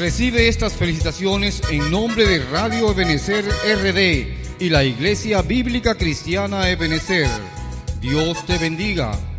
Recibe estas felicitaciones en nombre de Radio Ebenecer RD y la Iglesia Bíblica Cristiana Ebenecer. Dios te bendiga.